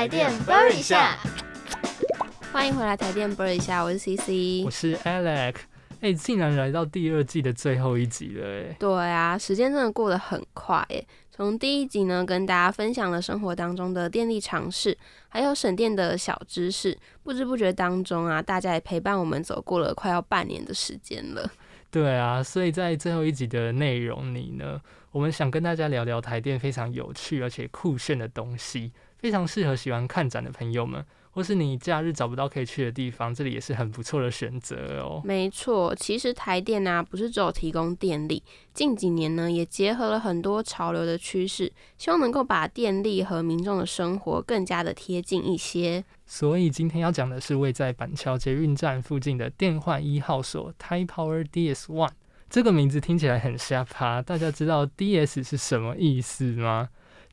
台电 burn 一下，欢迎回来台电 burn 一下，我是 CC，我是 Alex。哎，竟然来到第二季的最后一集了，哎。对啊，时间真的过得很快，哎。从第一集呢，跟大家分享了生活当中的电力常识，还有省电的小知识，不知不觉当中啊，大家也陪伴我们走过了快要半年的时间了。对啊，所以在最后一集的内容里呢，我们想跟大家聊聊台电非常有趣而且酷炫的东西，非常适合喜欢看展的朋友们。或是你假日找不到可以去的地方，这里也是很不错的选择哦。没错，其实台电呢不是只有提供电力，近几年呢也结合了很多潮流的趋势，希望能够把电力和民众的生活更加的贴近一些。所以今天要讲的是位在板桥捷运站附近的电换一号所 Type Power DS One。这个名字听起来很瞎趴，大家知道 DS 是什么意思吗？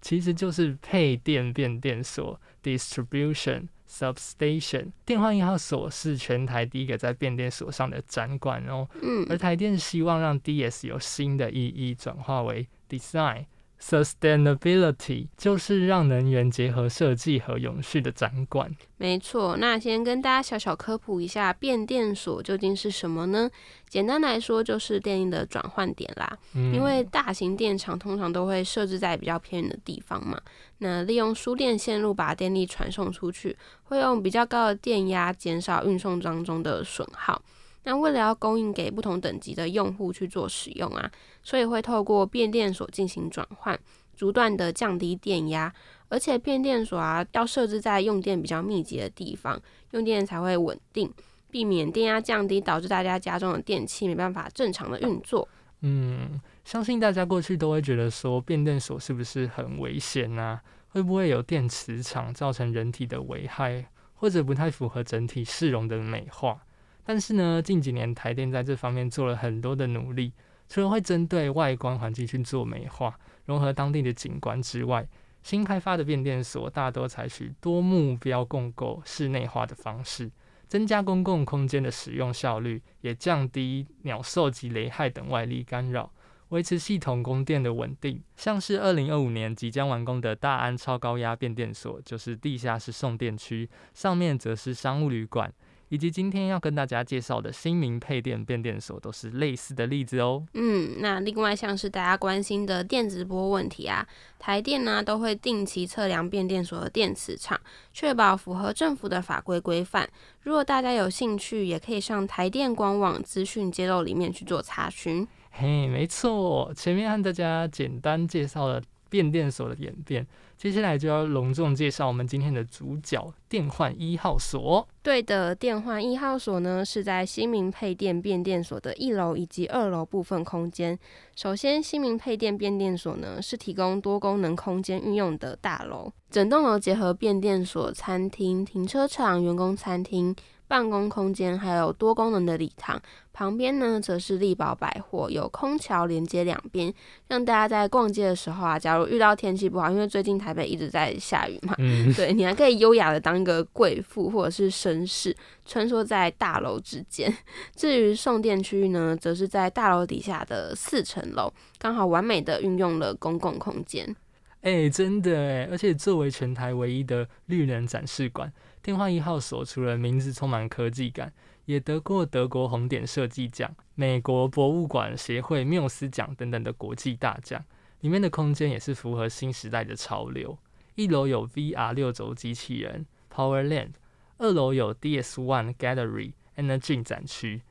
其实就是配电变电所 Distribution。Substation 电话一号所是全台第一个在变电所上的展馆哦，嗯，而台电希望让 DS 有新的意义，转化为 Design。Sustainability 就是让能源结合设计和永续的展馆。没错，那先跟大家小小科普一下，变电所究竟是什么呢？简单来说，就是电力的转换点啦。因为大型电厂通常都会设置在比较偏远的地方嘛，那利用输电线路把电力传送出去，会用比较高的电压减少运送当中的损耗。那为了要供应给不同等级的用户去做使用啊，所以会透过变电所进行转换，逐段的降低电压，而且变电所啊要设置在用电比较密集的地方，用电才会稳定，避免电压降低导致大家家中的电器没办法正常的运作。嗯，相信大家过去都会觉得说变电所是不是很危险啊？会不会有电磁场造成人体的危害，或者不太符合整体市容的美化？但是呢，近几年台电在这方面做了很多的努力，除了会针对外观环境去做美化，融合当地的景观之外，新开发的变电所大多采取多目标共构、室内化的方式，增加公共空间的使用效率，也降低鸟兽及雷害等外力干扰，维持系统供电的稳定。像是二零二五年即将完工的大安超高压变电所，就是地下室送电区，上面则是商务旅馆。以及今天要跟大家介绍的新民配电变电所都是类似的例子哦。嗯，那另外像是大家关心的电直波问题啊，台电呢都会定期测量变电所的电磁场，确保符合政府的法规规范。如果大家有兴趣，也可以上台电官网资讯揭露里面去做查询。嘿，没错，前面和大家简单介绍了变电所的演变。接下来就要隆重介绍我们今天的主角——电换一号所。对的，电换一号所呢是在新民配电变电所的一楼以及二楼部分空间。首先，新民配电变电所呢是提供多功能空间运用的大楼，整栋楼结合变电所、餐厅、停车场、员工餐厅。办公空间还有多功能的礼堂，旁边呢则是力宝百货，有空桥连接两边，让大家在逛街的时候啊，假如遇到天气不好，因为最近台北一直在下雨嘛，对你还可以优雅的当一个贵妇或者是绅士，穿梭在大楼之间。至于送电区域呢，则是在大楼底下的四层楼，刚好完美的运用了公共空间。哎，真的哎，而且作为全台唯一的绿能展示馆。电话一号所除了名字充满科技感，也得过德国红点设计奖、美国博物馆协会缪斯奖等等的国际大奖。里面的空间也是符合新时代的潮流。一楼有 VR 六轴机器人 Powerland，二楼有 DS One Gallery Energy 展区。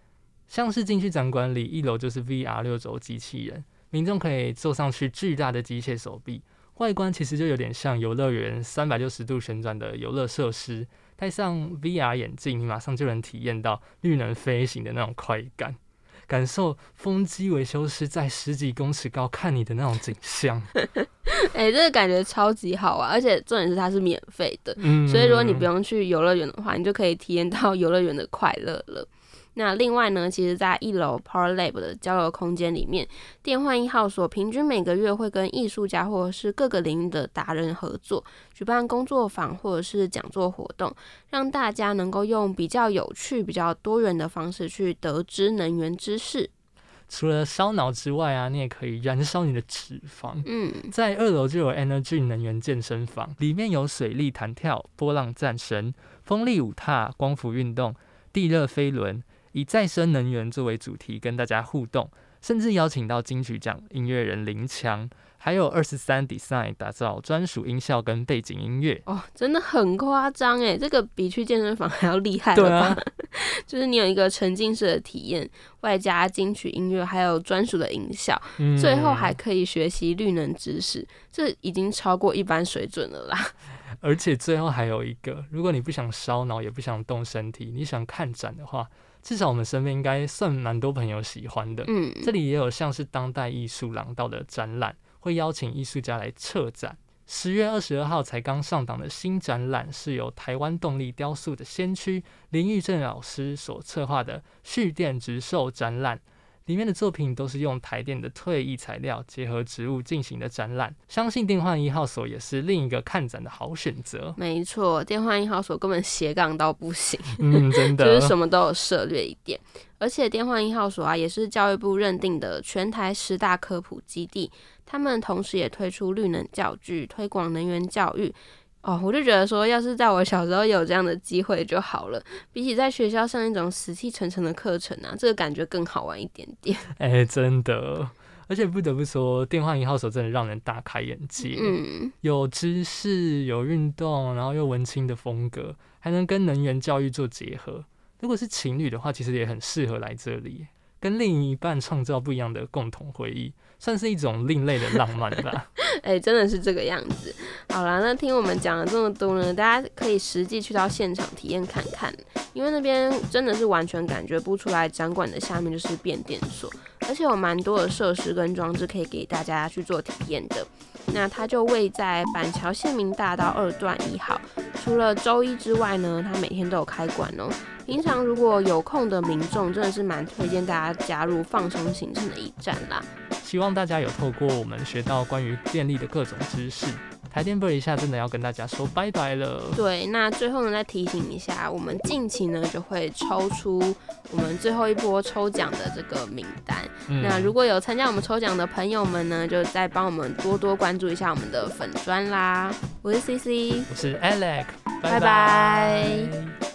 像是进去展馆里，一楼就是 VR 六轴机器人，民众可以坐上去巨大的机械手臂，外观其实就有点像游乐园三百六十度旋转的游乐设施。戴上 VR 眼镜，你马上就能体验到绿能飞行的那种快感，感受风机维修师在十几公尺高看你的那种景象。哎，这个感觉超级好啊！而且重点是它是免费的，所以如果你不用去游乐园的话，你就可以体验到游乐园的快乐了。那另外呢，其实，在一楼 Power Lab 的交流空间里面，电幻一号所平均每个月会跟艺术家或者是各个领域的达人合作，举办工作坊或者是讲座活动，让大家能够用比较有趣、比较多元的方式去得知能源知识。除了烧脑之外啊，你也可以燃烧你的脂肪。嗯，在二楼就有 Energy 能源健身房，里面有水力弹跳、波浪战神、风力舞踏、光伏运动、地热飞轮，以再生能源作为主题跟大家互动，甚至邀请到金曲奖音乐人林强。还有二十三 Design 打造专属音效跟背景音乐哦，真的很夸张哎，这个比去健身房 还要厉害了吧？就是你有一个沉浸式的体验，外加金曲音乐，还有专属的音效，最后还可以学习绿能知识，这已经超过一般水准了啦。而且最后还有一个，如果你不想烧脑，也不想动身体，你想看展的话，至少我们身边应该算蛮多朋友喜欢的。嗯，这里也有像是当代艺术廊道的展览。会邀请艺术家来策展。十月二十二号才刚上档的新展览，是由台湾动力雕塑的先驱林玉正老师所策划的蓄电直售展览。里面的作品都是用台电的退役材料结合植物进行的展览，相信电幻一号所也是另一个看展的好选择。没错，电幻一号所根本斜杠到不行，嗯，真的，就是什么都有涉略一点。而且电幻一号所啊，也是教育部认定的全台十大科普基地，他们同时也推出绿能教具，推广能源教育。哦，我就觉得说，要是在我小时候有这样的机会就好了。比起在学校上一种死气沉沉的课程啊，这个感觉更好玩一点点。哎，真的，而且不得不说，电话一号手真的让人大开眼界。嗯，有知识，有运动，然后又文青的风格，还能跟能源教育做结合。如果是情侣的话，其实也很适合来这里，跟另一半创造不一样的共同回忆。算是一种另类的浪漫吧。哎，真的是这个样子。好了，那听我们讲了这么多呢，大家可以实际去到现场体验看看，因为那边真的是完全感觉不出来，展馆的下面就是变电所，而且有蛮多的设施跟装置可以给大家去做体验的。那它就位在板桥县民大道二段一号，除了周一之外呢，它每天都有开馆哦。平常如果有空的民众，真的是蛮推荐大家加入放松行程的一站啦。希望大家有透过我们学到关于电力的各种知识。台电播一下，真的要跟大家说拜拜了。对，那最后呢，再提醒一下，我们近期呢就会抽出我们最后一波抽奖的这个名单。那如果有参加我们抽奖的朋友们呢，就再帮我们多多关注一下我们的粉砖啦。我是 C C，我是 Alex，拜拜。